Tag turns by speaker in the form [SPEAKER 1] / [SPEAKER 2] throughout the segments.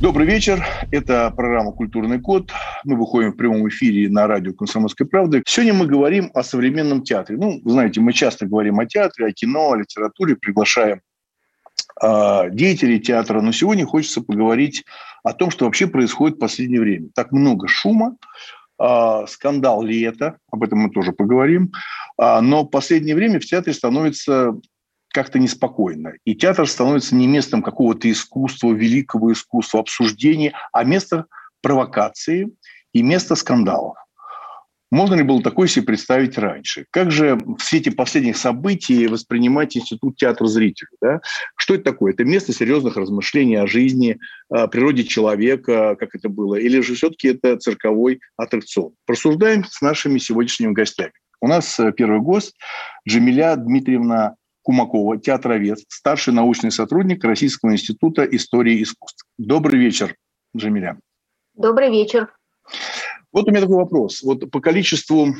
[SPEAKER 1] Добрый вечер. Это программа «Культурный код». Мы выходим в прямом эфире на радио «Комсомольской правды». Сегодня мы говорим о современном театре. Ну, знаете, мы часто говорим о театре, о кино, о литературе, приглашаем э, деятелей театра. Но сегодня хочется поговорить о том, что вообще происходит в последнее время. Так много шума, э, скандал ли это, об этом мы тоже поговорим. Э, но в последнее время в театре становится как-то неспокойно. И театр становится не местом какого-то искусства, великого искусства, обсуждения, а местом провокации и место скандалов. Можно ли было такое себе представить раньше? Как же в свете последних событий воспринимать институт театра зрителя? Да? Что это такое? Это место серьезных размышлений о жизни, о природе человека, как это было, или же все-таки это цирковой аттракцион? Просуждаем с нашими сегодняшними гостями. У нас э, первый гость Джамиля Дмитриевна Кумакова, театровед, старший научный сотрудник Российского института истории искусств. Добрый вечер, Джамиля.
[SPEAKER 2] Добрый вечер.
[SPEAKER 1] Вот у меня такой вопрос. Вот по количеству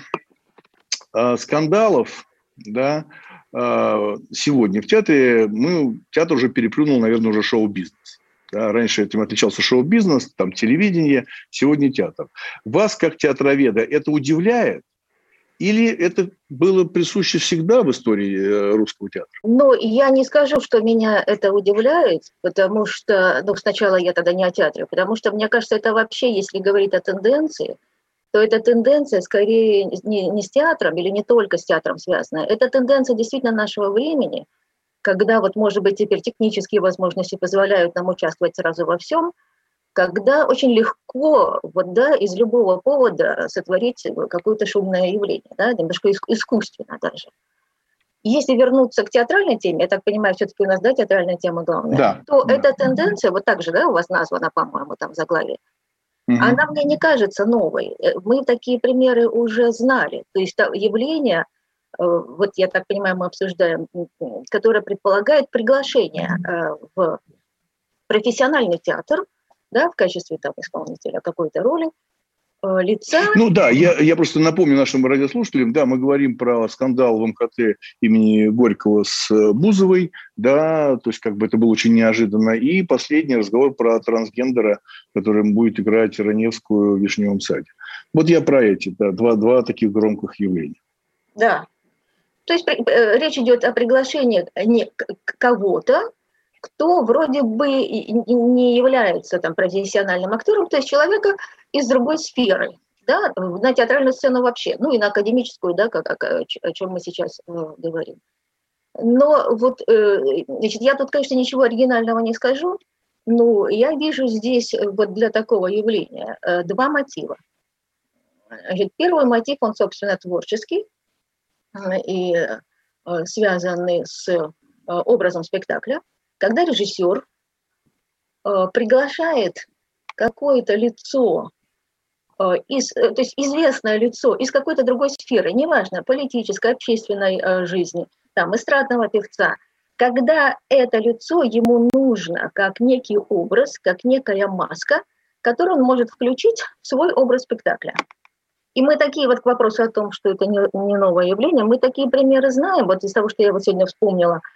[SPEAKER 1] э, скандалов, да, э, сегодня в театре мы театр уже переплюнул, наверное, уже шоу-бизнес. Да, раньше этим отличался шоу-бизнес, там телевидение, сегодня театр. Вас как театроведа это удивляет? Или это было присуще всегда в истории э, русского театра?
[SPEAKER 2] Ну, я не скажу, что меня это удивляет, потому что, ну, сначала я тогда не о театре, потому что, мне кажется, это вообще, если говорить о тенденции, то эта тенденция скорее не, не с театром или не только с театром связана. Это тенденция действительно нашего времени, когда вот, может быть, теперь технические возможности позволяют нам участвовать сразу во всем – когда очень легко вот, да, из любого повода сотворить какое-то шумное явление, да, немножко искусственно даже. Если вернуться к театральной теме, я так понимаю, все-таки у нас, да, театральная тема главная,
[SPEAKER 1] да.
[SPEAKER 2] то
[SPEAKER 1] да.
[SPEAKER 2] эта тенденция, вот так же, да, у вас названа, по-моему, там в заглавии, угу. она мне не кажется новой. Э, мы такие примеры уже знали. То есть явление, э, вот я так понимаю, мы обсуждаем, которое предполагает приглашение э, в профессиональный театр, да, в качестве там, исполнителя какой-то роли, э, лица.
[SPEAKER 1] Ну да, я, я просто напомню нашим радиослушателям, да, мы говорим про скандал в МКТ имени Горького с э, Бузовой, да, то есть как бы это было очень неожиданно. И последний разговор про трансгендера, который будет играть Раневскую в Вишневом саде. Вот я про эти, да, два, два таких громких явления.
[SPEAKER 2] Да. То есть э, речь идет о приглашении не кого-то, кто вроде бы не является там профессиональным актером, то есть человека из другой сферы, да, на театральную сцену вообще, ну и на академическую, да, как, как о чем мы сейчас э, говорим. Но вот, э, значит, я тут, конечно, ничего оригинального не скажу, но я вижу здесь вот для такого явления э, два мотива. Значит, первый мотив, он, собственно, творческий и связанный с образом спектакля, когда режиссер э, приглашает какое-то лицо, э, из, э, то есть известное лицо из какой-то другой сферы, неважно, политической, общественной жизни, там, эстрадного певца, когда это лицо ему нужно как некий образ, как некая маска, которую он может включить в свой образ спектакля. И мы такие вот к вопросу о том, что это не, не новое явление, мы такие примеры знаем. Вот из того, что я вот сегодня вспомнила –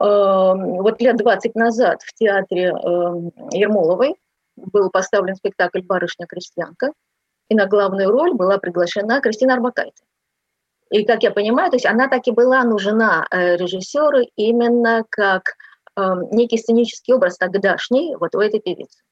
[SPEAKER 2] вот лет 20 назад в театре эм, Ермоловой был поставлен спектакль «Барышня-крестьянка», и на главную роль была приглашена Кристина Арбакайте. И, как я понимаю, то есть она так и была нужна э, режиссеру именно как эм, некий сценический образ тогдашний вот у этой певицы.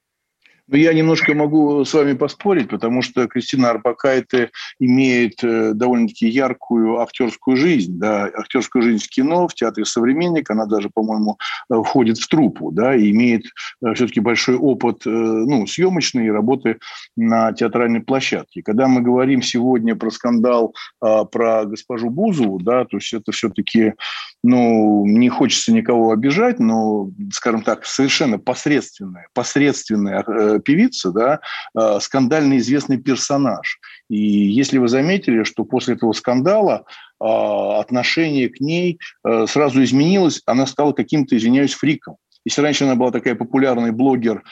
[SPEAKER 1] Но я немножко могу с вами поспорить, потому что Кристина Арбакайте имеет э, довольно-таки яркую актерскую жизнь, да, актерскую жизнь в кино, в театре «Современник», она даже, по-моему, э, входит в труппу, да, и имеет э, все-таки большой опыт, ну, съемочной работы на театральной площадке. Когда мы говорим сегодня про скандал про госпожу Бузову, да, то есть это все-таки, ну, не хочется никого обижать, но, скажем так, совершенно посредственная, посредственная певица, да, э, скандально известный персонаж. И если вы заметили, что после этого скандала э, отношение к ней э, сразу изменилось, она стала каким-то, извиняюсь, фриком. Если раньше она была такая популярный блогер,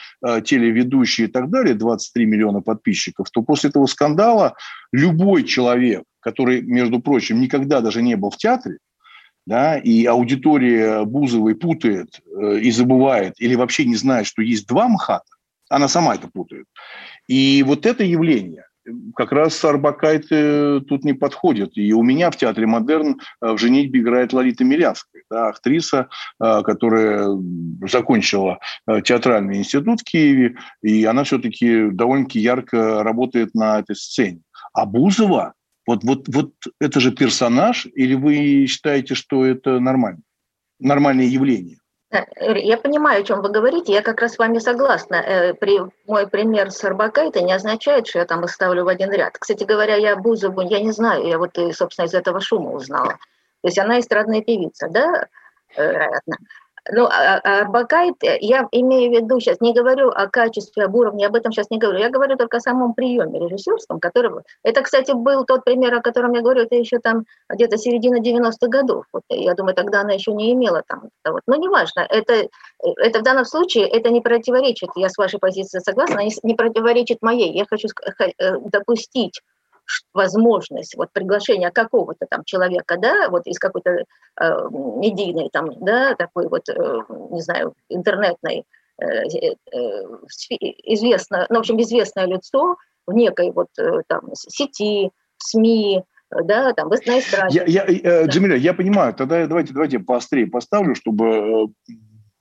[SPEAKER 1] телеведущий и так далее, 23 миллиона подписчиков, то после этого скандала любой человек, который, между прочим, никогда даже не был в театре, да, и аудитория Бузовой путает и забывает, или вообще не знает, что есть два МХАТа, она сама это путает. И вот это явление, как раз Арбакайте э, тут не подходит. И у меня в театре «Модерн» э, в «Женитьбе» играет Ларита Милявская, да, актриса, э, которая закончила театральный институт в Киеве, и она все-таки довольно-таки ярко работает на этой сцене. А Бузова, вот, вот, вот это же персонаж, или вы считаете, что это нормально? Нормальное явление?
[SPEAKER 2] Э, я понимаю, о чем вы говорите, я как раз с вами согласна. Э, при, мой пример с Арбака это не означает, что я там их в один ряд. Кстати говоря, я Бузову, я не знаю, я вот, собственно, из этого шума узнала. То есть она эстрадная певица, да, э, вероятно. Ну, а, а Арбакайт, я имею в виду сейчас, не говорю о качестве, об уровне, об этом сейчас не говорю, я говорю только о самом приеме режиссерском, который... Это, кстати, был тот пример, о котором я говорю, это еще там где-то середина 90-х годов. Вот, я думаю, тогда она еще не имела там... Вот. Но неважно, это, это в данном случае, это не противоречит, я с вашей позицией согласна, не противоречит моей. Я хочу э, допустить возможность вот приглашения какого-то там человека, да, вот из какой-то э, медийной там, да, такой вот, э, не знаю, интернетной, э, э, известно, ну, в общем, известное лицо в некой вот э, там сети, СМИ, да, там, на эстраде.
[SPEAKER 1] Я, я, э, да. Джамиля, я понимаю, тогда давайте, давайте поострее поставлю, чтобы э,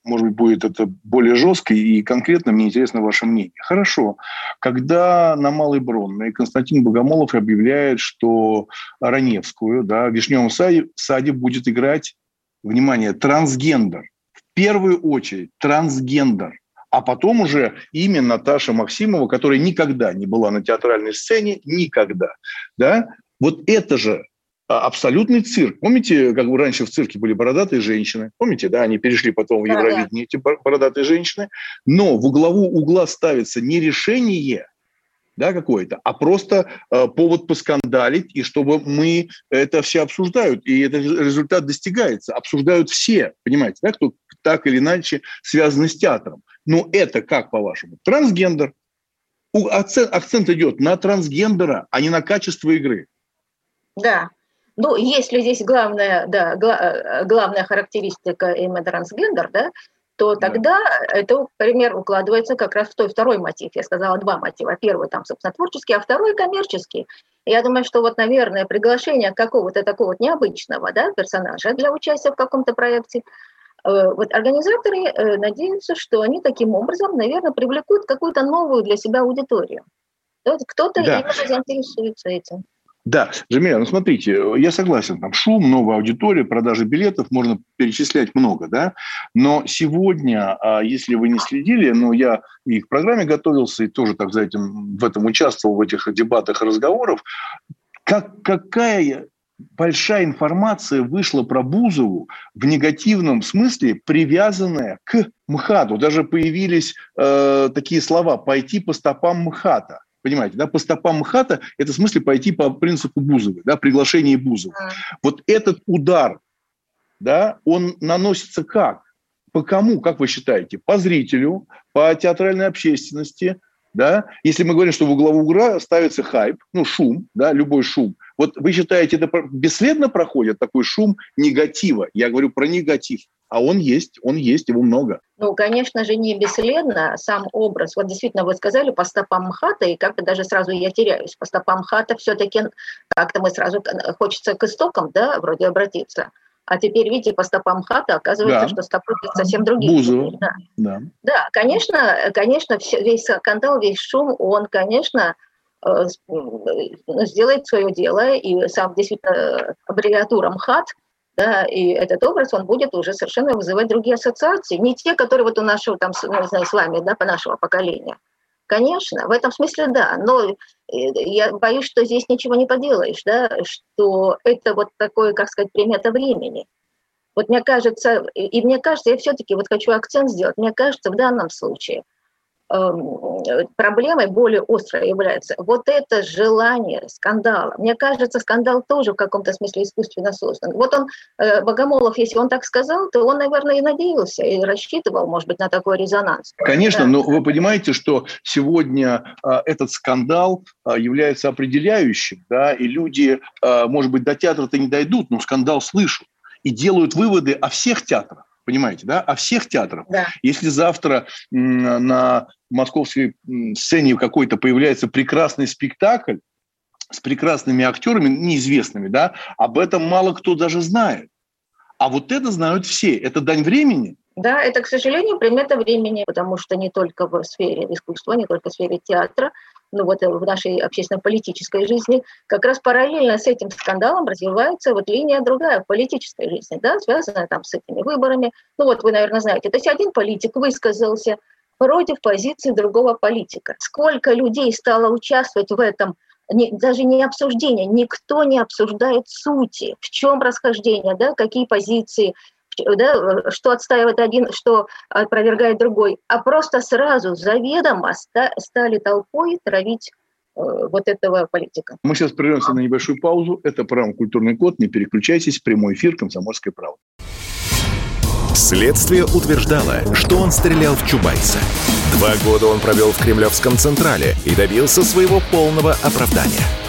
[SPEAKER 1] может быть, будет это более жестко и конкретно мне интересно ваше мнение. Хорошо. Когда на Малой Бронной Константин Богомолов объявляет, что Раневскую да, в Вишневом саде, саде будет играть, внимание, трансгендер. В первую очередь трансгендер. А потом уже имя Наташа Максимова, которая никогда не была на театральной сцене, никогда. Да? Вот это же абсолютный цирк. Помните, как бы раньше в цирке были бородатые женщины? Помните, да, они перешли потом в Евровидение, эти бородатые женщины. Но в углову угла ставится не решение, да, какое-то, а просто э, повод поскандалить, и чтобы мы это все обсуждают, и этот результат достигается. Обсуждают все, понимаете, да, кто так или иначе связаны с театром. Но это как, по-вашему? Трансгендер. Акцент, акцент идет на трансгендера, а не на качество игры.
[SPEAKER 2] Да, ну, если здесь главная, да, гла- главная характеристика именно трансгендер, да, то тогда да. это, пример, укладывается как раз в той второй мотив. Я сказала два мотива. Первый там, собственно, творческий, а второй коммерческий. Я думаю, что вот, наверное, приглашение какого-то такого вот необычного да, персонажа для участия в каком-то проекте, э, вот организаторы э, надеются, что они таким образом, наверное, привлекут какую-то новую для себя аудиторию. Кто-то да. именно заинтересуется этим.
[SPEAKER 1] Да, Джамиля, ну смотрите, я согласен, там шум, новая аудитория, продажи билетов, можно перечислять много, да, но сегодня, а, если вы не следили, но я и к программе готовился, и тоже так за этим, в этом участвовал, в этих дебатах и разговорах, как, какая большая информация вышла про Бузову в негативном смысле, привязанная к МХАТу. Даже появились э, такие слова «пойти по стопам МХАТа». Понимаете, да, по стопам МХАТа – это в смысле пойти по принципу Бузовой, да, приглашение Бузова. Mm. Вот этот удар, да, он наносится как? По кому, как вы считаете? По зрителю, по театральной общественности, да? Если мы говорим, что в угловую угла ставится хайп, ну, шум, да, любой шум. Вот вы считаете, это бесследно проходит такой шум негатива? Я говорю про негатив. А он есть, он есть, его много.
[SPEAKER 2] Ну, конечно же, не бесследно сам образ. Вот действительно, вы сказали по стопам МХАТа, и как-то даже сразу я теряюсь. По стопам МХАТа все-таки как-то мы сразу хочется к истокам, да, вроде обратиться. А теперь, видите, по стопам хата оказывается, да. что стопы совсем другие.
[SPEAKER 1] Бузова. Да.
[SPEAKER 2] Да. да, конечно, конечно, весь скандал, весь шум, он, конечно, э, сделает свое дело, и сам действительно аббревиатура МХАТ, да, и этот образ, он будет уже совершенно вызывать другие ассоциации, не те, которые вот у нашего, там, ну, не знаю, с вами, да, по нашего поколения. Конечно, в этом смысле да, но э, я боюсь, что здесь ничего не поделаешь, да, что это вот такое, как сказать, примета времени. Вот мне кажется, и мне кажется, я все-таки вот хочу акцент сделать, мне кажется, в данном случае – проблемой более острой является вот это желание скандала. Мне кажется, скандал тоже в каком-то смысле искусственно создан. Вот он, э, Богомолов, если он так сказал, то он, наверное, и надеялся, и рассчитывал, может быть, на такой резонанс.
[SPEAKER 1] Конечно, да. но вы понимаете, что сегодня а, этот скандал а, является определяющим, да, и люди, а, может быть, до театра-то не дойдут, но скандал слышат и делают выводы о всех театрах понимаете, да, о всех театрах. Да. Если завтра на московской сцене какой-то появляется прекрасный спектакль с прекрасными актерами, неизвестными, да, об этом мало кто даже знает. А вот это знают все. Это дань времени.
[SPEAKER 2] Да, это, к сожалению, примета времени, потому что не только в сфере искусства, не только в сфере театра, ну вот в нашей общественно-политической жизни, как раз параллельно с этим скандалом развивается вот линия другая в политической жизни, да, связанная там с этими выборами. Ну вот вы, наверное, знаете, то есть один политик высказался, против позиции другого политика. Сколько людей стало участвовать в этом, не, даже не обсуждение, никто не обсуждает сути, в чем расхождение, да, какие позиции, да, что отстаивает один, что опровергает другой, а просто сразу заведомо стали толпой травить э, вот этого политика.
[SPEAKER 1] Мы сейчас прервемся на небольшую паузу. Это программа «Культурный код». Не переключайтесь. Прямой эфир «Комсомольская правда».
[SPEAKER 3] Следствие утверждало, что он стрелял в Чубайса. Два года он провел в Кремлевском Централе и добился своего полного оправдания.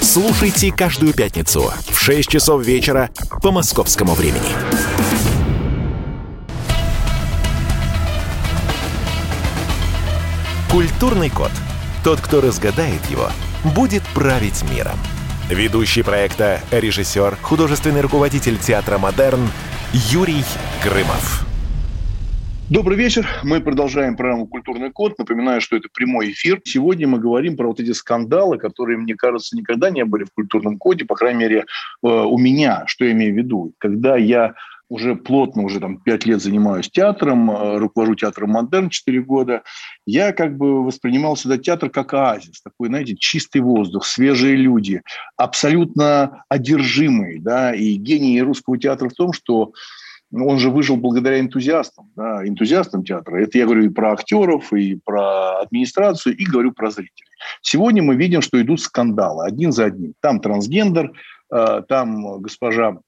[SPEAKER 3] Слушайте каждую пятницу в 6 часов вечера по московскому времени. Культурный код. Тот, кто разгадает его, будет править миром. Ведущий проекта, режиссер, художественный руководитель театра «Модерн» Юрий Грымов.
[SPEAKER 1] Добрый вечер. Мы продолжаем программу «Культурный код». Напоминаю, что это прямой эфир. Сегодня мы говорим про вот эти скандалы, которые, мне кажется, никогда не были в «Культурном коде», по крайней мере, э, у меня. Что я имею в виду? Когда я уже плотно, уже там пять лет занимаюсь театром, э, руковожу театром «Модерн» четыре года, я как бы воспринимал всегда театр как оазис, такой, знаете, чистый воздух, свежие люди, абсолютно одержимые, да, и гений русского театра в том, что он же выжил благодаря энтузиастам, да, энтузиастам театра. Это я говорю и про актеров, и про администрацию, и говорю про зрителей. Сегодня мы видим, что идут скандалы один за одним. Там трансгендер, э, там госпожа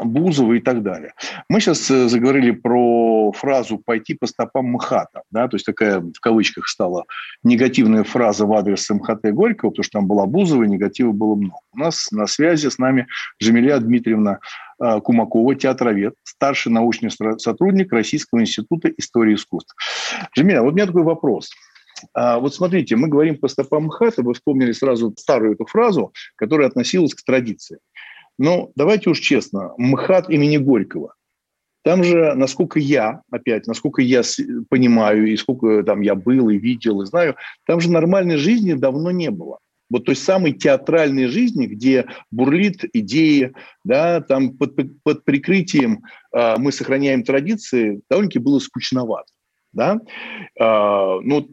[SPEAKER 1] Бузова и так далее. Мы сейчас э, заговорили про фразу «пойти по стопам МХАТа», да, то есть такая в кавычках стала негативная фраза в адрес МХТ Горького, потому что там была Бузова, и негатива было много. У нас на связи с нами Жемиля Дмитриевна э, Кумакова, театровед, старший научный сотрудник Российского института истории искусств. Жемиля, вот у меня такой вопрос. А вот смотрите, мы говорим по стопам МХАТа, вы вспомнили сразу старую эту фразу, которая относилась к традиции. Но давайте уж честно, МХАТ имени Горького. Там же, насколько я, опять, насколько я понимаю, и сколько там я был и видел, и знаю, там же нормальной жизни давно не было. Вот той самой театральной жизни, где бурлит идеи, да, там под, под прикрытием э, мы сохраняем традиции, довольно-таки было скучновато. Да? Э, ну,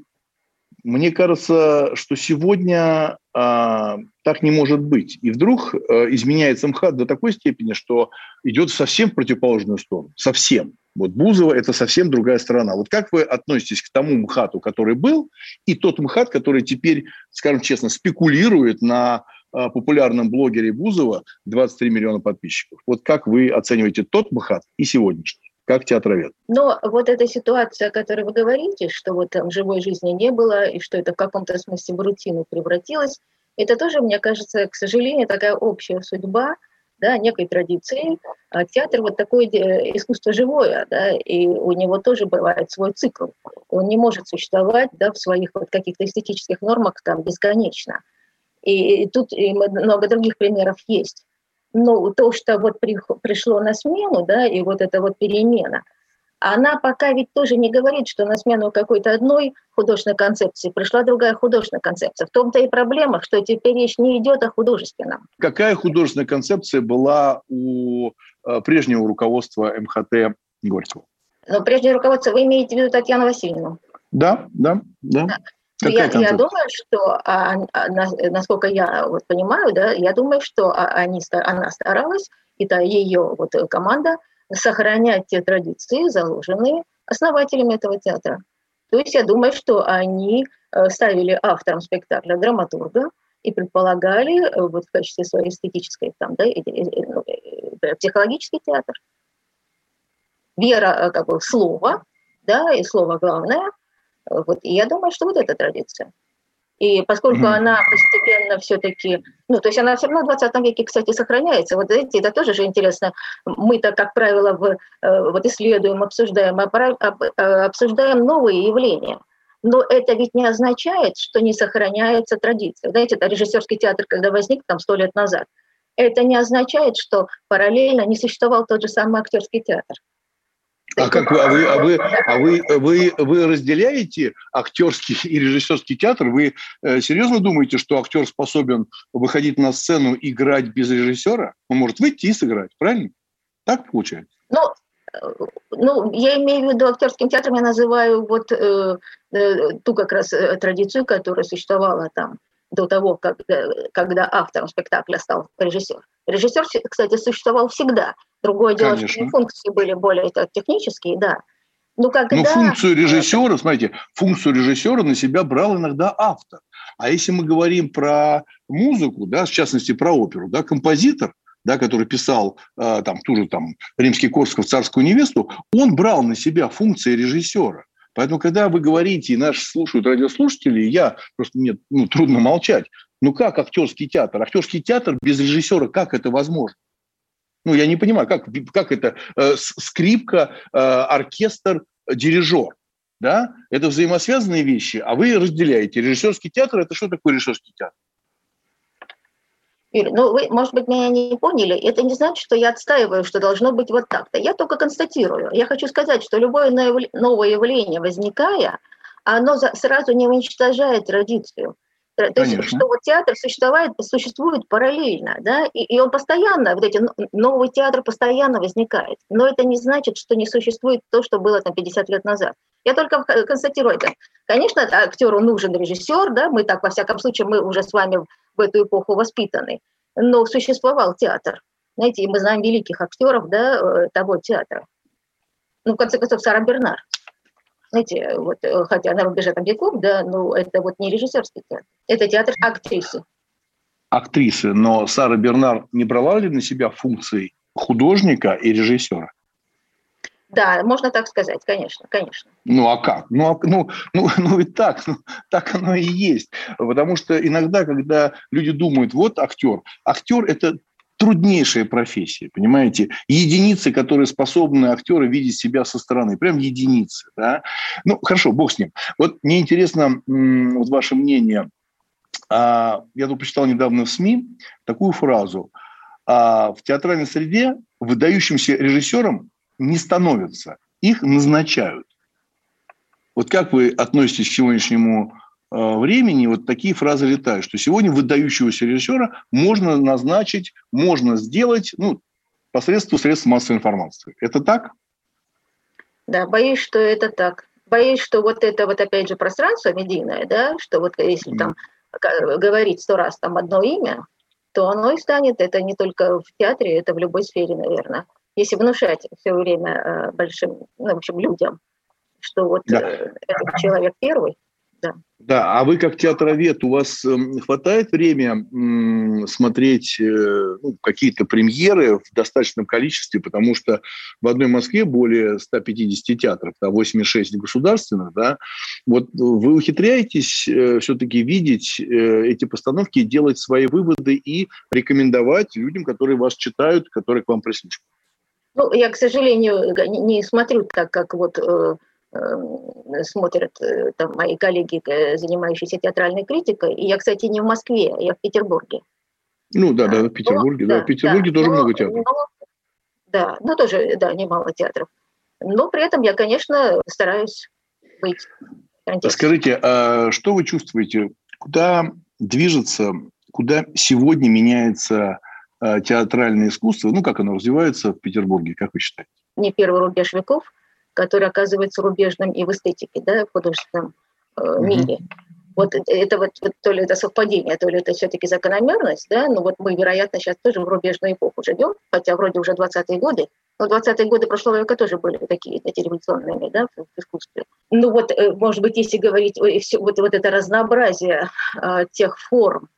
[SPEAKER 1] мне кажется, что сегодня а, так не может быть. И вдруг а, изменяется МХАТ до такой степени, что идет совсем в противоположную сторону. Совсем. Вот Бузова – это совсем другая сторона. Вот как вы относитесь к тому МХАТу, который был, и тот МХАТ, который теперь, скажем честно, спекулирует на а, популярном блогере Бузова 23 миллиона подписчиков. Вот как вы оцениваете тот МХАТ и сегодняшний? Как театровед.
[SPEAKER 2] Но вот эта ситуация, о которой вы говорите, что вот там живой жизни не было, и что это в каком-то смысле в рутину превратилось, это тоже, мне кажется, к сожалению, такая общая судьба да, некой традиции. А театр вот такое искусство живое, да, и у него тоже бывает свой цикл. Он не может существовать да, в своих вот каких-то эстетических нормах там бесконечно. И, и тут и много других примеров есть ну, то, что вот при, пришло на смену, да, и вот эта вот перемена, она пока ведь тоже не говорит, что на смену какой-то одной художественной концепции пришла другая художественная концепция. В том-то и проблема, что теперь речь не идет о художественном.
[SPEAKER 1] Какая художественная концепция была у э, прежнего руководства МХТ Горького?
[SPEAKER 2] Ну, прежнее руководство, вы имеете в виду Татьяну Васильевну?
[SPEAKER 1] Да, да, да. да.
[SPEAKER 2] Я, я думаю, что, а, а, насколько я вот понимаю, да, я думаю, что а, они, она старалась, и та ее вот команда, сохранять те традиции, заложенные основателями этого театра. То есть я думаю, что они э, ставили автором спектакля драматурга и предполагали э, вот в качестве своей эстетической, там, да, ну, э, психологический театр. Вера как бы в слово, да, и слово главное – вот, и я думаю, что вот эта традиция. И поскольку mm-hmm. она постепенно все-таки, ну, то есть она все равно в 20 веке, кстати, сохраняется. Вот знаете, это тоже же интересно. Мы-то, как правило, в, э, вот исследуем, обсуждаем, э, обсуждаем новые явления. Но это ведь не означает, что не сохраняется традиция. Знаете, это режиссерский театр, когда возник там сто лет назад. Это не означает, что параллельно не существовал тот же самый актерский театр.
[SPEAKER 1] А как вы, а вы, а вы, а вы, вы, вы разделяете актерский и режиссерский театр? Вы э, серьезно думаете, что актер способен выходить на сцену, играть без режиссера? Он может выйти и сыграть, правильно? Так получается?
[SPEAKER 2] Ну, э, ну, я имею в виду актерским театром, я называю вот э, э, ту как раз э, традицию, которая существовала там до того, как, когда автором спектакля стал режиссер. Режиссер, кстати, существовал всегда. Другое дело, Конечно. что функции были более так, технические, да.
[SPEAKER 1] Но, когда... Но функцию режиссера, смотрите, функцию режиссера на себя брал иногда автор. А если мы говорим про музыку, да, в частности про оперу, да, композитор, да, который писал э, там ту же там римский Корсков царскую невесту, он брал на себя функции режиссера. Поэтому, когда вы говорите, и наши слушают радиослушатели, я просто мне ну, трудно молчать. Ну как актерский театр? Актерский театр без режиссера, как это возможно? Ну, я не понимаю, как, как это э, скрипка, э, оркестр, дирижер. Да? Это взаимосвязанные вещи, а вы разделяете. Режиссерский театр – это что такое режиссерский театр?
[SPEAKER 2] Юрий, ну вы, может быть, меня не поняли. Это не значит, что я отстаиваю, что должно быть вот так-то. Я только констатирую. Я хочу сказать, что любое новое явление, возникая, оно сразу не уничтожает традицию. То Конечно. есть, что вот театр существует, существует параллельно, да, и, и он постоянно, вот эти новый театр постоянно возникает. Но это не значит, что не существует то, что было там 50 лет назад. Я только констатирую это. Конечно, актеру нужен режиссер, да, мы так, во всяком случае, мы уже с вами в эту эпоху воспитаны. Но существовал театр. Знаете, и мы знаем великих актеров, да, э, того театра. Ну, в конце концов, Сара Бернар знаете, вот, э, хотя на рубеже там веков, да, но это вот не режиссерский театр, это театр актрисы.
[SPEAKER 1] Актрисы, но Сара Бернар не брала ли на себя функции художника и режиссера?
[SPEAKER 2] Да, можно так сказать, конечно, конечно.
[SPEAKER 1] Ну а как? Ну, а, ну, ну, ну ведь так, ну, так оно и есть. Потому что иногда, когда люди думают, вот актер, актер это труднейшая профессия, понимаете? Единицы, которые способны актеры видеть себя со стороны, прям единицы, да? Ну, хорошо, бог с ним. Вот мне интересно вот ваше мнение. А, я тут почитал недавно в СМИ такую фразу. А, в театральной среде выдающимся режиссером не становятся, их назначают. Вот как вы относитесь к сегодняшнему времени вот такие фразы летают, что сегодня выдающегося режиссера можно назначить, можно сделать ну, посредством средств массовой информации. Это так?
[SPEAKER 2] Да, боюсь, что это так. Боюсь, что вот это вот опять же пространство медийное, да, что вот если там говорить сто раз там одно имя, то оно и станет, это не только в театре, это в любой сфере, наверное. Если внушать все время э, большим, ну, в общем, людям, что вот да. Э, этот человек первый,
[SPEAKER 1] да. Да, а вы как театровед, у вас эм, хватает время смотреть э, ну, какие-то премьеры в достаточном количестве, потому что в одной Москве более 150 театров, да, 86 государственных, да. Вот вы ухитряетесь э, все-таки видеть э, эти постановки, делать свои выводы и рекомендовать людям, которые вас читают, которые к вам прислушиваются?
[SPEAKER 2] Ну, я, к сожалению, не смотрю так, как вот смотрят э, там, мои коллеги, э, занимающиеся театральной критикой. И я, кстати, не в Москве, я в Петербурге.
[SPEAKER 1] Ну да, да, в Петербурге, но, да, в Петербурге да, тоже но, много театров. Но,
[SPEAKER 2] да, ну тоже, да, немало театров. Но при этом я, конечно, стараюсь быть
[SPEAKER 1] Скажите, а что вы чувствуете, куда движется, куда сегодня меняется театральное искусство, ну, как оно развивается в Петербурге, как вы считаете?
[SPEAKER 2] Не первый рубеж веков – который оказывается рубежным и в эстетике, да, в художественном э, мире. Вот это вот, то ли это совпадение, то ли это все-таки закономерность, да, но вот мы, вероятно, сейчас тоже в рубежную эпоху живем, хотя вроде уже 20-е годы, но 20-е годы прошлого века тоже были такие, эти революционными, да, в искусстве. Ну вот, э, может быть, если говорить, все, вот, вот это разнообразие э, тех форм,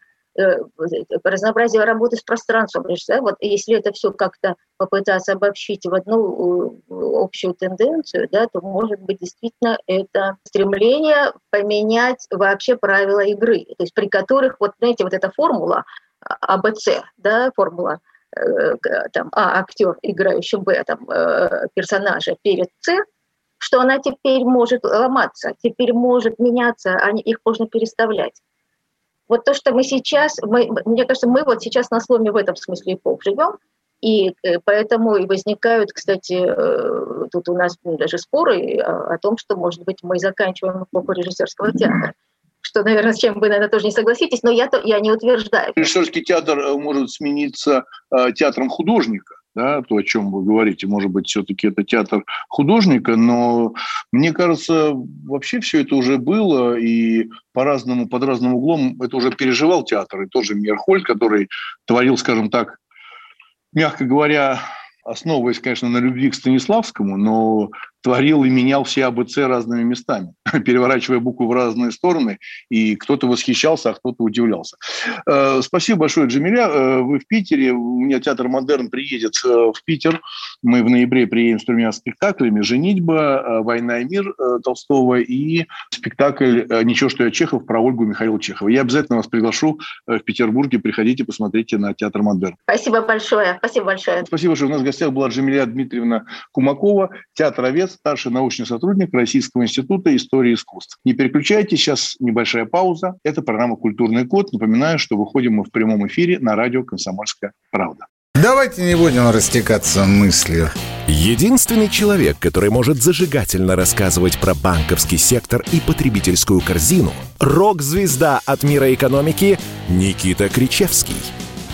[SPEAKER 2] разнообразие работы с пространством. Да? Вот если это все как-то попытаться обобщить в одну э, общую тенденцию, да, то, может быть, действительно это стремление поменять вообще правила игры, то есть при которых, вот знаете, вот эта формула АБЦ, да, формула э, там, А актер, играющий Б там, персонажа перед С, что она теперь может ломаться, теперь может меняться, их можно переставлять. Вот то, что мы сейчас, мы, мне кажется, мы вот сейчас на сломе в этом смысле эпох живем, и э, поэтому и возникают, кстати, э, тут у нас даже споры о том, что, может быть, мы заканчиваем эпоху режиссерского театра что, наверное, с чем вы, наверное, тоже не согласитесь, но я, то, я не утверждаю.
[SPEAKER 1] Режиссерский театр э, может смениться э, театром художника да, то, о чем вы говорите, может быть, все-таки это театр художника, но мне кажется, вообще все это уже было, и по-разному, под разным углом это уже переживал театр, и тоже Мерхоль, который творил, скажем так, мягко говоря, основываясь, конечно, на любви к Станиславскому, но творил и менял все АБЦ разными местами, переворачивая буквы в разные стороны, и кто-то восхищался, а кто-то удивлялся. Э, спасибо большое, Джамиля. Э, вы в Питере, у меня театр «Модерн» приедет э, в Питер. Мы в ноябре приедем с тремя спектаклями «Женитьба», «Война и мир» Толстого и спектакль «Ничего, что я Чехов» про Ольгу Михаила Чехова. Я обязательно вас приглашу в Петербурге. Приходите, посмотрите на театр «Модерн».
[SPEAKER 2] Спасибо большое. Спасибо большое.
[SPEAKER 1] Спасибо, что у нас в гостях была Джамиля Дмитриевна Кумакова, театровед, старший научный сотрудник Российского института истории искусств. Не переключайтесь, сейчас небольшая пауза. Это программа «Культурный код». Напоминаю, что выходим мы в прямом эфире на радио «Комсомольская правда».
[SPEAKER 4] Давайте не будем растекаться мыслью.
[SPEAKER 3] Единственный человек, который может зажигательно рассказывать про банковский сектор и потребительскую корзину – рок-звезда от мира экономики Никита Кричевский –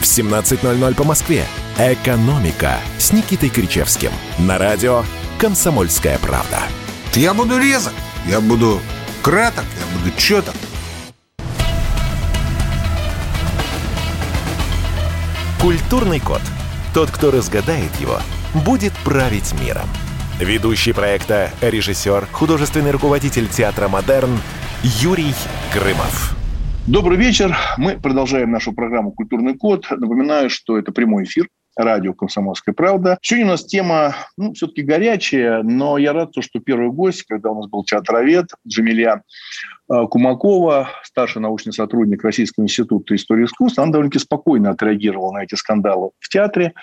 [SPEAKER 3] в 17.00 по Москве. «Экономика» с Никитой Кричевским. На радио «Комсомольская правда».
[SPEAKER 4] Я буду резок, я буду краток, я буду четок.
[SPEAKER 3] Культурный код. Тот, кто разгадает его, будет править миром. Ведущий проекта, режиссер, художественный руководитель театра «Модерн» Юрий Грымов.
[SPEAKER 1] Добрый вечер. Мы продолжаем нашу программу «Культурный код». Напоминаю, что это прямой эфир радио «Комсомольская правда». Сегодня у нас тема, ну, все-таки горячая, но я рад, что первый гость, когда у нас был театровед Джамиля э, Кумакова, старший научный сотрудник Российского института истории искусств, она довольно-таки спокойно отреагировала на эти скандалы в театре,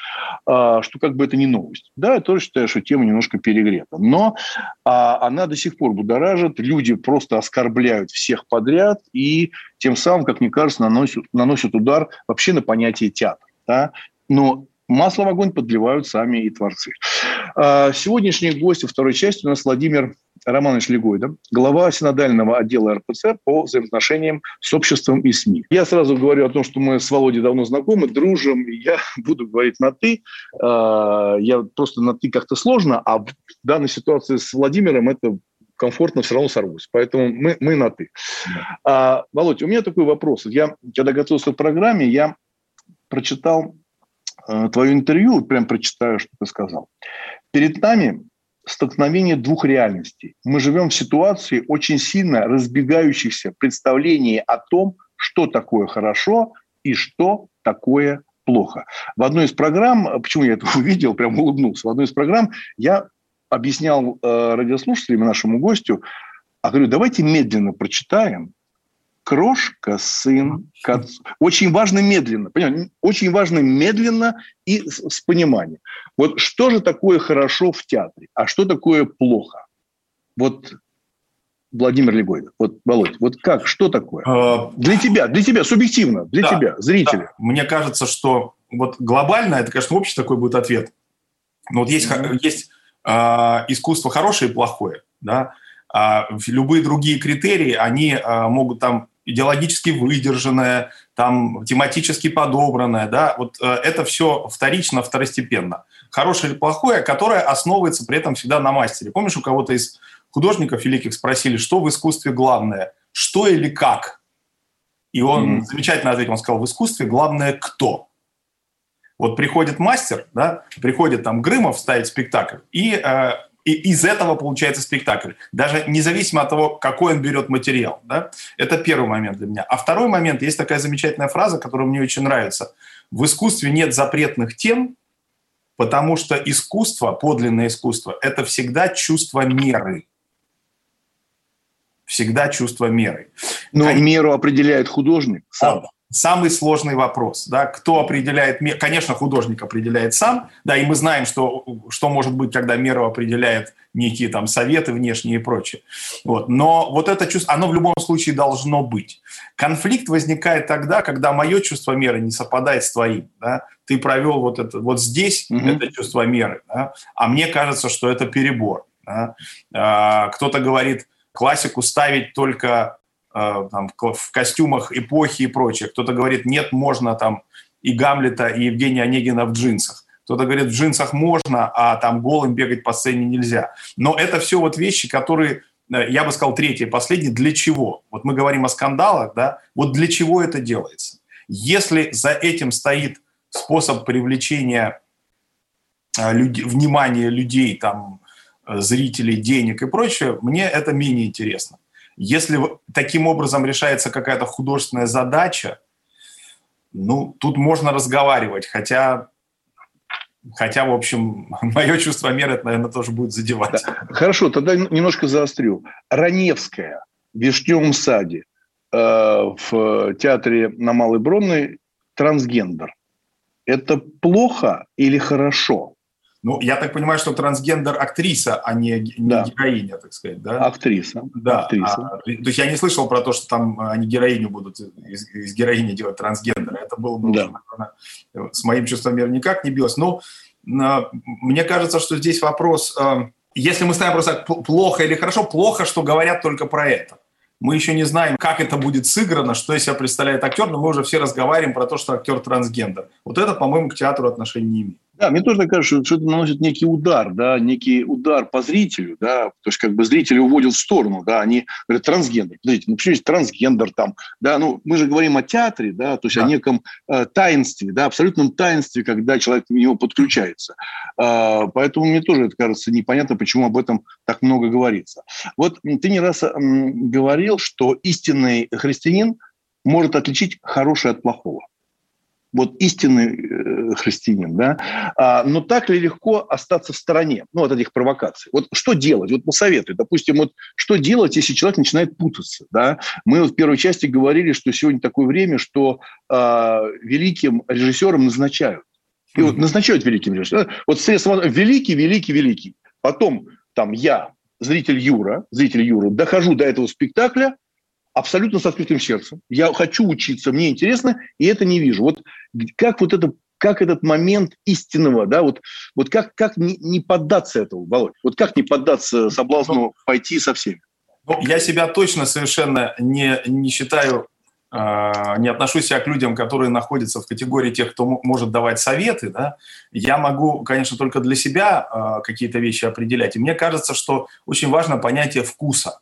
[SPEAKER 1] э, что как бы это не новость. Да, я тоже считаю, что тема немножко перегрета. Но а, она до сих пор будоражит, люди просто оскорбляют всех подряд и тем самым, как мне кажется, наносят, наносят удар вообще на понятие театра. Да? Но масло в огонь подливают сами и творцы. А, сегодняшний гость во второй части у нас Владимир Романович Легойда, глава синодального отдела РПЦ по взаимоотношениям с обществом и СМИ. Я сразу говорю о том, что мы с Володей давно знакомы, дружим, и я буду говорить на «ты». А, я просто на «ты» как-то сложно, а в данной ситуации с Владимиром это комфортно все равно сорвусь. Поэтому мы, мы на «ты». А, Володь, у меня такой вопрос. Я, когда готовился к программе, я прочитал э, твое интервью, прям прочитаю, что ты сказал. Перед нами столкновение двух реальностей. Мы живем в ситуации очень сильно разбегающихся представлений о том, что такое хорошо и что такое плохо. В одной из программ, почему я это увидел, прям улыбнулся, в одной из программ я объяснял э, радиослушателям, нашему гостю, а говорю, давайте медленно прочитаем крошка, сын, к Очень важно медленно, понимаете? Очень важно медленно и с, с пониманием. Вот что же такое хорошо в театре, а что такое плохо? Вот Владимир Легойда. Вот, Володь, вот как, что такое? А, для тебя, для тебя, субъективно, для да, тебя, зрителя. Да.
[SPEAKER 5] Мне кажется, что вот глобально, это, конечно, общий такой будет ответ. Но вот есть, mm-hmm. есть э, искусство хорошее и плохое, да, а любые другие критерии, они э, могут там идеологически выдержанное, там тематически подобранное, да, вот э, это все вторично, второстепенно. Хорошее или плохое, которое основывается при этом всегда на мастере. Помнишь, у кого-то из художников великих спросили, что в искусстве главное, что или как? И он mm-hmm. замечательно ответил, он сказал, в искусстве главное кто? Вот приходит мастер, да, приходит там Грымов ставить спектакль, и э, и из этого получается спектакль. Даже независимо от того, какой он берет материал. Да? Это первый момент для меня. А второй момент, есть такая замечательная фраза, которая мне очень нравится. В искусстве нет запретных тем, потому что искусство, подлинное искусство, это всегда чувство меры. Всегда чувство меры.
[SPEAKER 1] Но Конечно, меру определяет художник сам
[SPEAKER 5] самый сложный вопрос. Да? Кто определяет меру? Конечно, художник определяет сам, да, и мы знаем, что, что может быть, когда меру определяет некие там советы внешние и прочее. Вот. Но вот это чувство, оно в любом случае должно быть. Конфликт возникает тогда, когда мое чувство меры не совпадает с твоим. Да? Ты провел вот это, вот здесь угу. это чувство меры, да? а мне кажется, что это перебор. Да? А, кто-то говорит, классику ставить только там, в костюмах эпохи и прочее. Кто-то говорит, нет, можно там и Гамлета, и Евгения Онегина в джинсах. Кто-то говорит, в джинсах можно, а там голым бегать по сцене нельзя. Но это все вот вещи, которые, э, я бы сказал, третье, последнее, для чего? Вот мы говорим о скандалах, да, вот для чего это делается? Если за этим стоит способ привлечения э, люди, внимания людей, там, зрителей, денег и прочее, мне это менее интересно. Если таким образом решается какая-то художественная задача, ну, тут можно разговаривать, хотя, хотя в общем, мое чувство меры это, наверное, тоже будет задевать. Да.
[SPEAKER 1] Хорошо, тогда немножко заострю. Раневская в Вишневом саде э, в театре на Малой Бронной трансгендер. Это плохо или хорошо?
[SPEAKER 5] Ну, я так понимаю, что трансгендер актриса, а не, не да. героиня, так сказать, да?
[SPEAKER 1] Актриса.
[SPEAKER 5] Да. Актриса. А, то есть я не слышал про то, что там они героиню будут из, из героини делать трансгендера. Это было бы, да. наверное, с моим чувством мира никак не билось. Но а, мне кажется, что здесь вопрос, а, если мы ставим просто плохо или хорошо, плохо, что говорят только про это. Мы еще не знаем, как это будет сыграно, что из себя представляет актер, но мы уже все разговариваем про то, что актер трансгендер. Вот это, по-моему, к театру отношения не имеет.
[SPEAKER 1] Да, мне тоже кажется, что это наносит некий удар, да, некий удар по зрителю, да, то есть как бы зрители уводят в сторону, да, они говорят, трансгендер, подождите, ну почему есть трансгендер там, да, ну мы же говорим о театре, да, то есть да. о неком э, таинстве, да, абсолютном таинстве, когда человек к нему подключается. Э, поэтому мне тоже это кажется непонятно, почему об этом так много говорится. Вот ты не раз э, говорил, что истинный христианин может отличить хорошее от плохого вот истинный э, христианин, да, а, но так ли легко остаться в стороне, ну, от этих провокаций? Вот что делать? Вот посоветуй, допустим, вот что делать, если человек начинает путаться, да? Мы в первой части говорили, что сегодня такое время, что а, великим режиссерам назначают. И вот назначают великим режиссером. Вот великий, великий, великий. Потом там я, зритель Юра, зритель Юра, дохожу до этого спектакля, абсолютно с открытым сердцем. Я хочу учиться, мне интересно, и это не вижу. Вот как вот это как этот момент истинного, да, вот, вот как, как не, не поддаться этому, Володь? Вот как не поддаться соблазну ну, пойти со всеми?
[SPEAKER 5] Ну, я себя точно совершенно не, не считаю, э, не отношусь себя к людям, которые находятся в категории тех, кто может давать советы. Да? Я могу, конечно, только для себя э, какие-то вещи определять. И мне кажется, что очень важно понятие вкуса.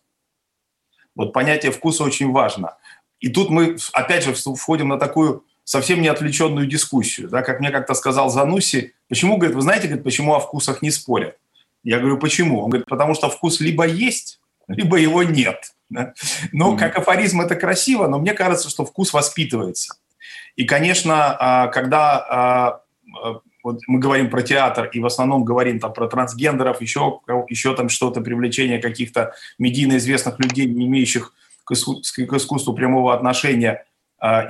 [SPEAKER 5] Вот понятие вкуса очень важно. И тут мы, опять же, входим на такую совсем не отвлеченную дискуссию. Да? Как мне как-то сказал Зануси, почему, говорит, вы знаете, говорит, почему о вкусах не спорят? Я говорю, почему? Он говорит, потому что вкус либо есть, либо его нет. Да? Но mm-hmm. как афоризм это красиво, но мне кажется, что вкус воспитывается. И, конечно, а, когда а, а, вот мы говорим про театр и в основном говорим там про трансгендеров, еще, еще там что-то, привлечение каких-то медийно известных людей, не имеющих к искусству прямого отношения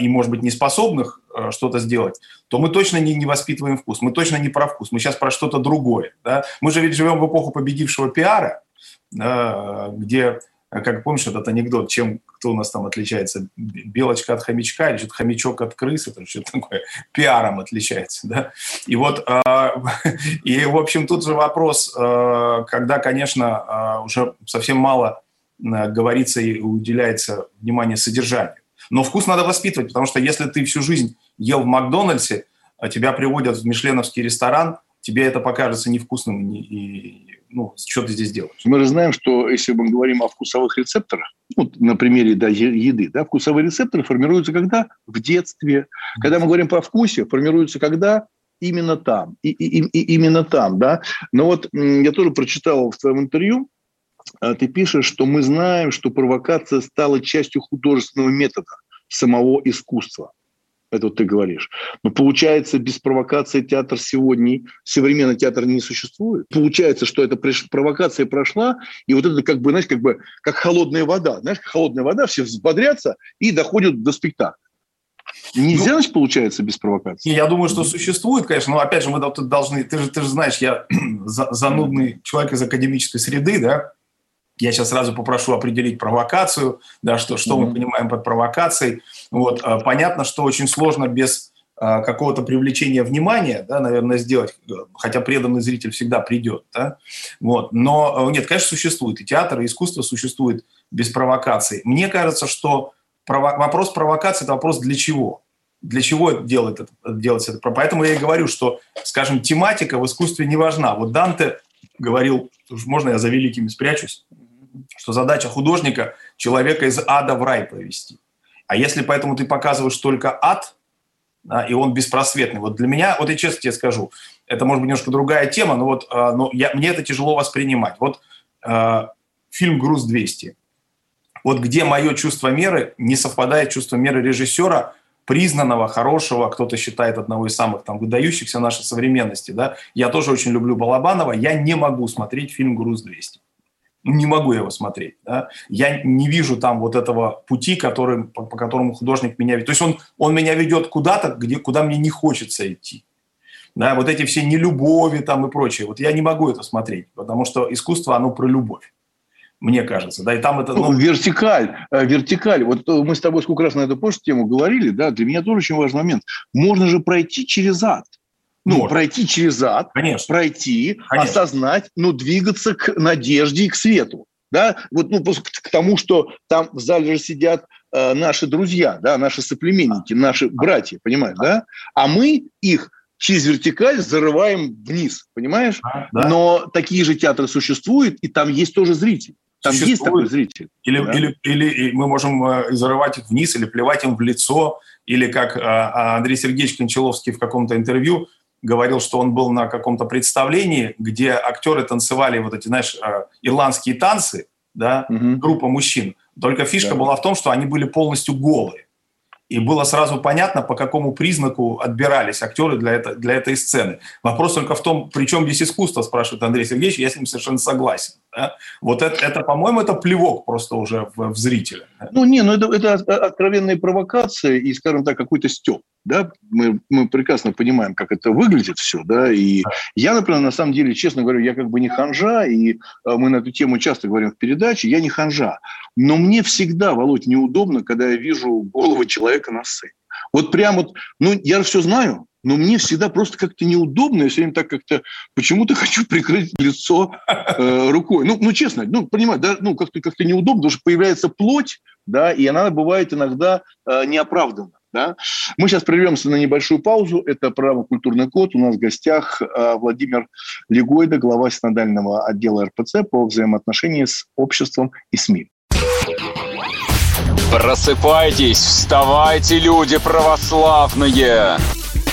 [SPEAKER 5] и, может быть, не способных что-то сделать, то мы точно не, не воспитываем вкус, мы точно не про вкус, мы сейчас про что-то другое. Да? Мы же ведь живем в эпоху победившего пиара, да, где, как помнишь этот анекдот, чем кто у нас там отличается, белочка от хомячка или что-то хомячок от крысы, это что-то такое, пиаром отличается, да, и вот, э, и, в общем, тут же вопрос, э, когда, конечно, э, уже совсем мало говорится и уделяется внимание содержанию, но вкус надо воспитывать, потому что если ты всю жизнь ел в Макдональдсе, а тебя приводят в мишленовский ресторан, тебе это покажется невкусным и, ну, что ты здесь делаешь?
[SPEAKER 1] Мы же знаем, что если мы говорим о вкусовых рецепторах, ну, на примере да, еды, да, вкусовые рецепторы формируются когда? В детстве. Когда мы говорим по вкусе, формируются когда? Именно там. И, и, и именно там, да. Но вот я тоже прочитал в твоем интервью, а, ты пишешь, что мы знаем, что провокация стала частью художественного метода самого искусства. Это вот ты говоришь. Но получается, без провокации театр сегодня, современный театр не существует. Получается, что эта провокация прошла, и вот это как бы, знаешь, как бы как холодная вода. Знаешь, как холодная вода, все взбодрятся и доходят до спектакля. Нельзя, ну, значит, получается без провокации?
[SPEAKER 5] Я думаю, что существует, конечно, но опять же мы тут должны, ты же, ты же знаешь, я занудный человек из академической среды, да, я сейчас сразу попрошу определить провокацию, да, что, что mm-hmm. мы понимаем под провокацией. Вот, а, понятно, что очень сложно без а, какого-то привлечения внимания, да, наверное, сделать, хотя преданный зритель всегда придет, да, вот, но а, нет, конечно, существует, и театр, и искусство существует без провокации. Мне кажется, что прово- вопрос провокации – это вопрос для чего? Для чего делать это, делать это? Поэтому я и говорю, что, скажем, тематика в искусстве не важна. Вот Данте говорил, можно я за великими спрячусь, что задача художника – человека из ада в рай провести. А если поэтому ты показываешь только ад, да, и он беспросветный, вот для меня, вот я честно тебе скажу, это может быть немножко другая тема, но вот э, но я, мне это тяжело воспринимать. Вот э, фильм «Груз-200». Вот где мое чувство меры не совпадает чувство меры режиссера, признанного, хорошего, кто-то считает одного из самых там выдающихся нашей современности, да. Я тоже очень люблю Балабанова, я не могу смотреть фильм «Груз-200» не могу я его смотреть. Да? Я не вижу там вот этого пути, который, по, по которому художник меня ведет. То есть он, он меня ведет куда-то, где, куда мне не хочется идти. Да, вот эти все нелюбови там и прочее. Вот я не могу это смотреть, потому что искусство, оно про любовь мне кажется, да, и там это...
[SPEAKER 1] Ну... Вертикаль, э, вертикаль. Вот э, мы с тобой сколько раз на эту прошлую тему говорили, да, для меня тоже очень важный момент. Можно же пройти через ад. Ну, Может. пройти через ад, Конечно. пройти, Конечно. осознать, ну, двигаться к надежде и к свету. Да? Вот, ну, к тому, что там в зале же сидят э, наши друзья, да, наши соплеменники, а. наши братья, понимаешь, да? А мы их через вертикаль зарываем вниз, понимаешь? А, да. Но такие же театры существуют, и там есть тоже зритель. Там Существует. есть такой зритель.
[SPEAKER 5] Или, да? или, или мы можем э, зарывать их вниз, или плевать им в лицо, или как э, Андрей Сергеевич Кончаловский в каком-то интервью говорил, что он был на каком-то представлении, где актеры танцевали вот эти, знаешь, э, ирландские танцы, да, угу. группа мужчин. Только фишка да. была в том, что они были полностью голые. И было сразу понятно, по какому признаку отбирались актеры для, это, для этой сцены. Вопрос только в том, при чем здесь искусство, спрашивает Андрей Сергеевич, я с ним совершенно согласен. Да? Вот это, это, по-моему, это плевок просто уже в, в зрителя.
[SPEAKER 1] Ну, не, ну это, это откровенная провокация и, скажем так, какой-то стёб. Да? Мы, мы прекрасно понимаем, как это выглядит все. Да? И я, например, на самом деле, честно говорю, я как бы не ханжа, и э, мы на эту тему часто говорим в передаче, я не ханжа. Но мне всегда, Володь, неудобно, когда я вижу голову человека на сцене. Вот прям вот, ну, я же все знаю, но мне всегда просто как-то неудобно, я все время так как-то почему-то хочу прикрыть лицо э, рукой. Ну, ну, честно, ну, понимаю, да, ну, как-то как неудобно, потому что появляется плоть, да, и она бывает иногда э, неоправданна. Да? Мы сейчас прервемся на небольшую паузу. Это программа «Культурный код». У нас в гостях э, Владимир Легойда, глава синодального отдела РПЦ по взаимоотношениям с обществом и СМИ.
[SPEAKER 6] Просыпайтесь, вставайте, люди православные!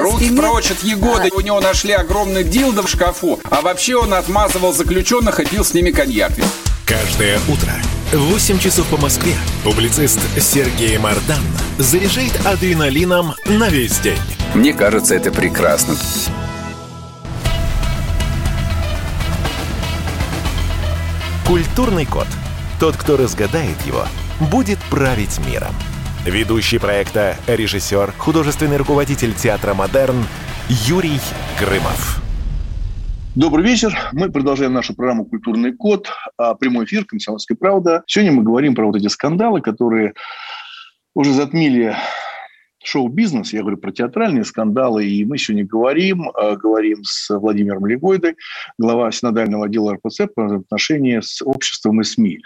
[SPEAKER 6] Руки прочь от Егоды. У него нашли огромный дилдо в шкафу. А вообще он отмазывал заключенных и пил с ними коньяк.
[SPEAKER 3] Каждое утро в 8 часов по Москве публицист Сергей Мардан заряжает адреналином на весь день.
[SPEAKER 6] Мне кажется, это прекрасно.
[SPEAKER 3] Культурный код. Тот, кто разгадает его, будет править миром. Ведущий проекта, режиссер, художественный руководитель театра «Модерн» Юрий Грымов.
[SPEAKER 1] Добрый вечер. Мы продолжаем нашу программу «Культурный код». А, прямой эфир «Комсомольская правда». Сегодня мы говорим про вот эти скандалы, которые уже затмили шоу-бизнес, я говорю про театральные скандалы, и мы сегодня говорим, э, говорим с Владимиром Легойдой, глава синодального отдела РПЦ по отношению с обществом и СМИ.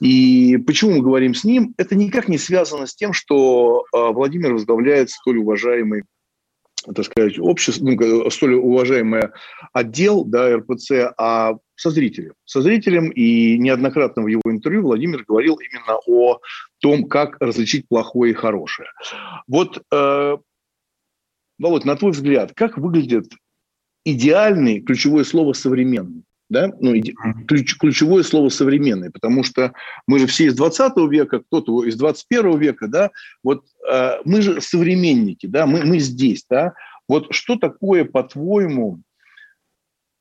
[SPEAKER 1] И почему мы говорим с ним? Это никак не связано с тем, что э, Владимир возглавляет столь уважаемый так сказать, общество, ну, столь уважаемый отдел да, РПЦ, а со зрителем. Со зрителем, и неоднократно в его интервью Владимир говорил именно о том, как различить плохое и хорошее. Вот, э, Володь, на твой взгляд, как выглядит идеальный, ключевое слово «современный»? Да? Ну, ключ, ключевое слово современный, потому что мы же все из 20 века, кто-то из 21 века, да, вот э, мы же современники, да, мы, мы здесь, да, вот что такое, по-твоему,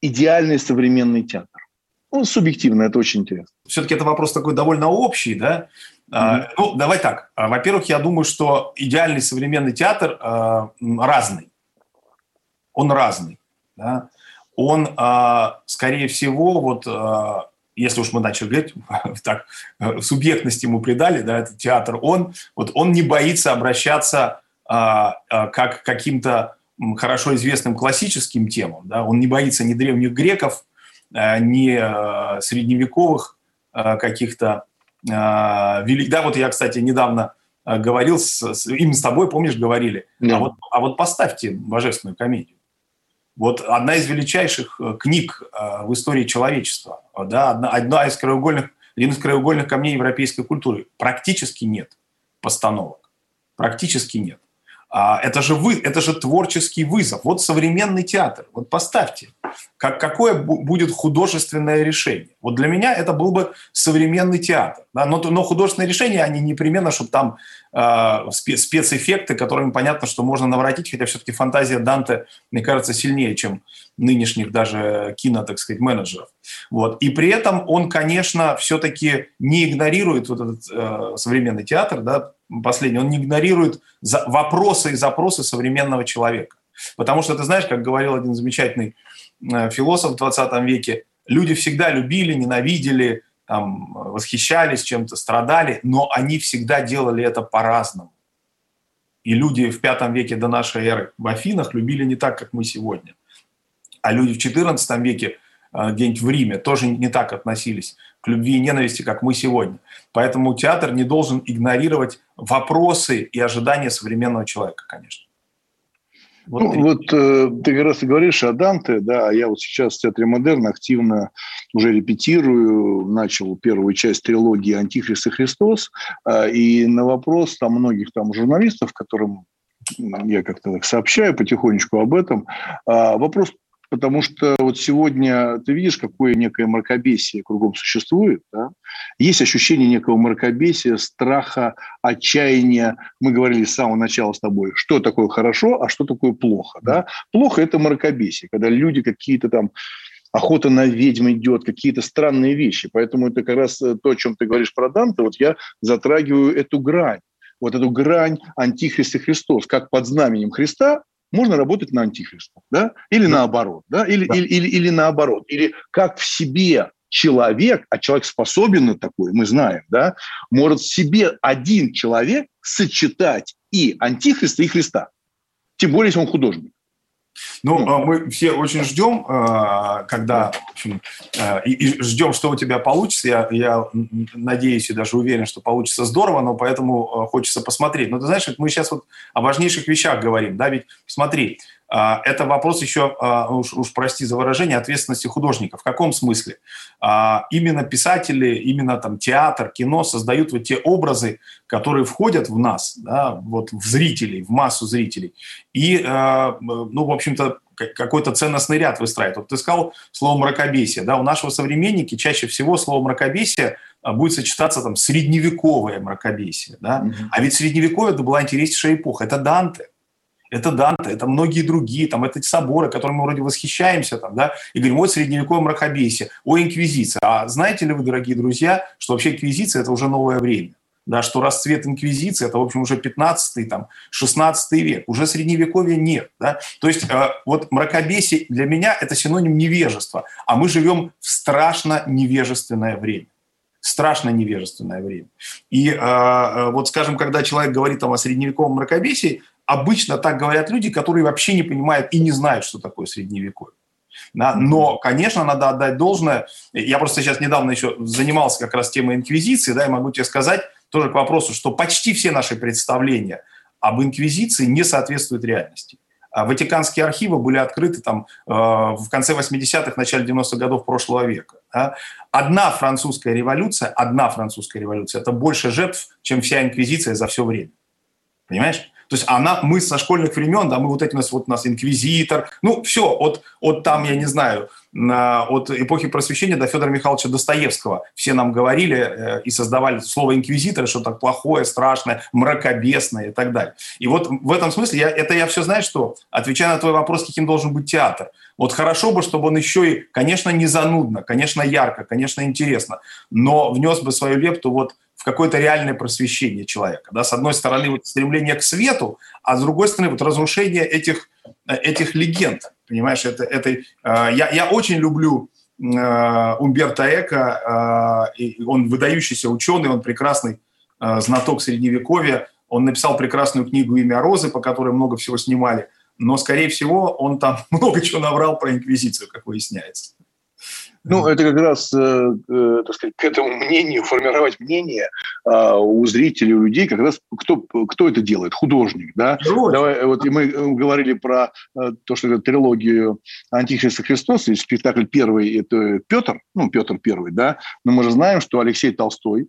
[SPEAKER 1] идеальный современный театр? Ну, субъективно, это очень интересно.
[SPEAKER 5] Все-таки это вопрос такой довольно общий, да, Mm-hmm. Ну, давай так. А, во-первых, я думаю, что идеальный современный театр э, разный. Он разный. Да? Он, э, скорее всего, вот, э, если уж мы начали говорить, так, субъектность ему придали, да, этот театр, он, вот, он не боится обращаться э, э, как каким-то хорошо известным классическим темам. Да? Он не боится ни древних греков, э, ни э, средневековых э, каких-то велик... Да, вот я, кстати, недавно говорил с, с, им с тобой, помнишь, говорили, yeah. а, вот, а вот поставьте божественную комедию. Вот одна из величайших книг в истории человечества, да, одна, одна из краеугольных, один из краеугольных камней европейской культуры. Практически нет постановок. Практически нет. А, это же, вы, это же творческий вызов. Вот современный театр. Вот поставьте, как, какое будет художественное решение. Вот для меня это был бы современный театр. Да? Но, но художественное решение, они непременно, чтобы там э, спецэффекты, которыми понятно, что можно наворотить, хотя все-таки фантазия Данте, мне кажется, сильнее, чем нынешних даже кино, так сказать, менеджеров. Вот. И при этом он, конечно, все-таки не игнорирует вот этот э, современный театр, да, последний, он не игнорирует вопросы и запросы современного человека. Потому что, ты знаешь, как говорил один замечательный э, философ в 20 веке, люди всегда любили, ненавидели, там, восхищались чем-то, страдали, но они всегда делали это по-разному. И люди в пятом веке до нашей эры в Афинах любили не так, как мы сегодня. А люди в XIV веке э, где-нибудь в Риме тоже не так относились к любви и ненависти, как мы сегодня. Поэтому театр не должен игнорировать вопросы и ожидания современного человека, конечно.
[SPEAKER 1] Вот, ну, вот э, ты как раз и говоришь о Данте, да, а я вот сейчас в Театре Модерн активно уже репетирую, начал первую часть трилогии «Антихрист и Христос», э, и на вопрос там многих там журналистов, которым я как-то так сообщаю потихонечку об этом, э, вопрос потому что вот сегодня ты видишь, какое некое мракобесие кругом существует. Да? Есть ощущение некого мракобесия, страха, отчаяния. Мы говорили с самого начала с тобой, что такое хорошо, а что такое плохо. Да? Плохо – это мракобесие, когда люди какие-то там охота на ведьм идет, какие-то странные вещи. Поэтому это как раз э, то, о чем ты говоришь про Данте, вот я затрагиваю эту грань. Вот эту грань Антихрист и Христос. Как под знаменем Христа можно работать на Антихриста, да? Или да. наоборот, да? Или, да. Или, или, или наоборот. Или как в себе человек, а человек способен на такое, мы знаем, да, может в себе один человек сочетать и Антихриста, и Христа. Тем более, если он художник.
[SPEAKER 5] Ну, ну, мы все очень ждем, а, когда, общем, а, и, и ждем, что у тебя получится. Я, я надеюсь и даже уверен, что получится здорово, но поэтому а, хочется посмотреть. Но ты знаешь, мы сейчас вот о важнейших вещах говорим, да, ведь смотри, а, это вопрос еще, а, уж, уж прости за выражение, ответственности художника. В каком смысле? А, именно писатели, именно там театр, кино создают вот те образы, которые входят в нас, да, вот в зрителей, в массу зрителей. И, ну, в общем-то, какой-то ценностный ряд выстраивает. Вот ты сказал слово «мракобесие». Да, у нашего современники чаще всего слово «мракобесие» будет сочетаться там средневековое мракобесие. Да? Mm-hmm. А ведь средневековье это была интереснейшая эпоха. Это Данте это Данте, это многие другие, там, это соборы, которыми мы вроде восхищаемся, там, да, и говорим, вот средневековое мракобесие, о, инквизиция. А знаете ли вы, дорогие друзья, что вообще инквизиция – это уже новое время? Да, что расцвет инквизиции – это, в общем, уже 15 там, 16 век, уже средневековья нет. Да? То есть э, вот мракобесие для меня – это синоним невежества, а мы живем в страшно невежественное время страшно невежественное время. И э, э вот, скажем, когда человек говорит там, о средневековом мракобесии, обычно так говорят люди, которые вообще не понимают и не знают, что такое средневековье. Да? Но, конечно, надо отдать должное. Я просто сейчас недавно еще занимался как раз темой инквизиции, да, и могу тебе сказать тоже к вопросу, что почти все наши представления об инквизиции не соответствуют реальности. А Ватиканские архивы были открыты там, э, в конце 80-х, начале 90-х годов прошлого века. Да? Одна французская революция, одна французская революция – это больше жертв, чем вся инквизиция за все время. Понимаешь? То есть она, мы со школьных времен, да, мы вот эти у нас, вот у нас инквизитор, ну, все, от, от там, я не знаю, от эпохи просвещения до Федора Михайловича Достоевского. Все нам говорили э, и создавали слово инквизитор, что так плохое, страшное, мракобесное и так далее. И вот в этом смысле, я, это я все знаю, что, отвечая на твой вопрос, каким должен быть театр. Вот хорошо бы, чтобы он еще и, конечно, не занудно, конечно, ярко, конечно, интересно, но внес бы свою лепту вот какое-то реальное просвещение человека. Да? С одной стороны, вот стремление к свету, а с другой стороны, вот разрушение этих, э, этих легенд. Понимаешь, это, это, э, я, я очень люблю э, Умберто Эко, он выдающийся ученый, он прекрасный знаток Средневековья, он написал прекрасную книгу «Имя Розы», по которой много всего снимали, но, скорее всего, он там много чего наврал про Инквизицию, как выясняется.
[SPEAKER 1] Ну, это как раз, э, э, так сказать, к этому мнению, формировать мнение э, у зрителей, у людей, как раз кто, кто это делает? Художник, да? Художник. Давай, вот и мы говорили про э, то, что это трилогию Антихриста Христос, и спектакль первый – это Петр, ну, Петр первый, да? Но мы же знаем, что Алексей Толстой,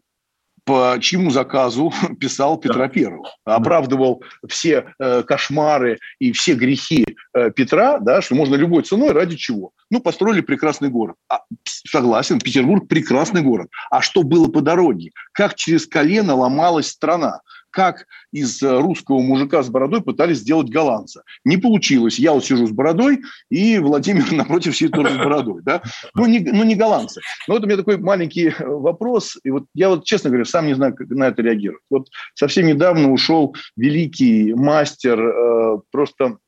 [SPEAKER 1] по чьему заказу писал Петра. I. Оправдывал все э, кошмары и все грехи э, Петра, да, что можно любой ценой, ради чего? Ну, построили прекрасный город. А, согласен, Петербург – прекрасный город. А что было по дороге? Как через колено ломалась страна? Как из э, русского мужика с бородой пытались сделать голландца. Не получилось. Я вот сижу с бородой, и Владимир напротив сидит тоже с бородой. Да? Ну, не, ну, не голландцы. Но вот у меня такой маленький э, вопрос. И вот я вот, честно говоря, сам не знаю, как на это реагировать. Вот совсем недавно ушел великий мастер, э, просто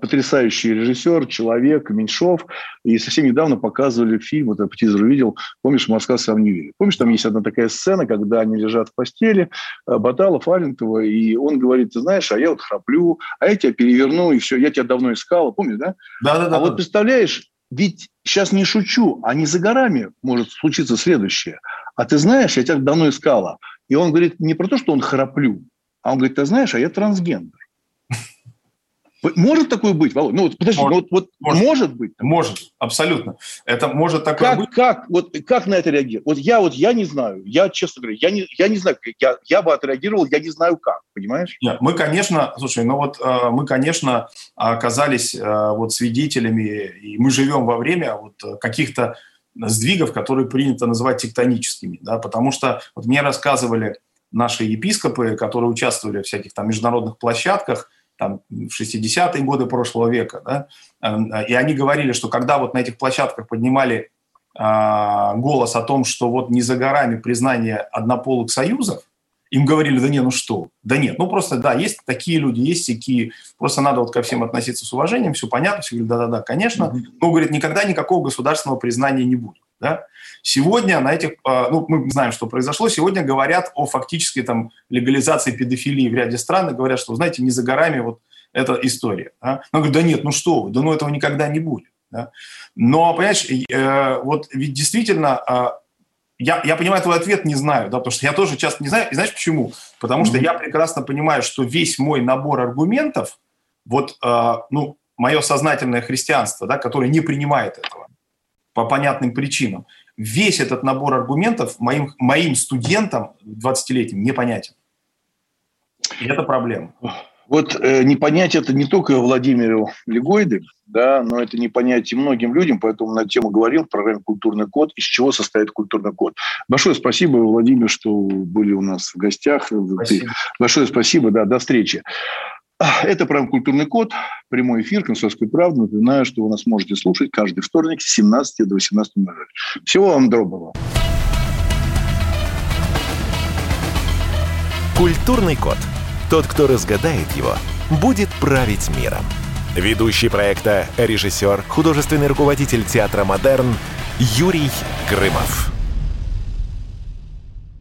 [SPEAKER 1] потрясающий режиссер, человек, Меньшов. И совсем недавно показывали фильм, вот я по тизеру видел, помнишь, «Москва сам не верит». Помнишь, там есть одна такая сцена, когда они лежат в постели, э, Баталов, Алентова, и он говорит, ты знаешь, а я вот храплю, а я тебя переверну, и все, я тебя давно искал, помнишь, да? Да-да-да. А вот представляешь, ведь сейчас не шучу, а не за горами может случиться следующее. А ты знаешь, я тебя давно искала. И он говорит не про то, что он храплю, а он говорит, ты знаешь, а я трансгендер. Может такое быть, Володь? Ну вот подожди, может, ну, вот, вот может, может быть?
[SPEAKER 5] Такое? Может, абсолютно. Это может такое
[SPEAKER 1] как,
[SPEAKER 5] быть.
[SPEAKER 1] Как, вот, как на это реагировать? Вот я вот я не знаю, я честно говоря, я не, я не знаю, я, я бы отреагировал, я не знаю как, понимаешь?
[SPEAKER 5] Нет, мы, конечно, слушай, ну вот э, мы, конечно, оказались э, вот свидетелями, и мы живем во время вот каких-то сдвигов, которые принято называть тектоническими, да, потому что вот мне рассказывали наши епископы, которые участвовали в всяких там международных площадках, там, в 60-е годы прошлого века, да, э, и они говорили, что когда вот на этих площадках поднимали а, голос о том, что вот не за горами признание однополых союзов, им говорили, да не, ну что, да нет, ну просто, да, есть такие люди, есть такие, просто надо вот ко всем относиться с уважением, все понятно, все говорят, да-да-да, конечно, mm-hmm. но, говорит, никогда никакого государственного признания не будет, да. Сегодня на этих, а, ну, мы знаем, что произошло, сегодня говорят о фактической там легализации педофилии в ряде стран, и говорят, что, знаете, не за горами вот эта история. Да? Но говорю, да нет, ну что вы, да ну этого никогда не будет. Да? Но, понимаешь, э, вот ведь действительно, э, я, я понимаю твой ответ, не знаю, да, потому что я тоже часто не знаю. И знаешь почему? Потому что mm-hmm. я прекрасно понимаю, что весь мой набор аргументов, вот, э, ну, мое сознательное христианство, да, которое не принимает этого по понятным причинам, весь этот набор аргументов моим, моим студентам 20-летним непонятен. И это проблема.
[SPEAKER 1] Вот э, не понять это не только Владимиру Легойде, да, но это не понять и многим людям, поэтому на тему говорил в программе «Культурный код», из чего состоит культурный код. Большое спасибо, Владимир, что были у нас в гостях. Спасибо. Большое спасибо, да, до встречи. Это программа «Культурный код», прямой эфир «Комсомольской правды». Напоминаю, что вы нас можете слушать каждый вторник с 17 до 18.00. Всего вам доброго.
[SPEAKER 3] «Культурный код». Тот, кто разгадает его, будет править миром. Ведущий проекта, режиссер, художественный руководитель театра «Модерн» Юрий Грымов.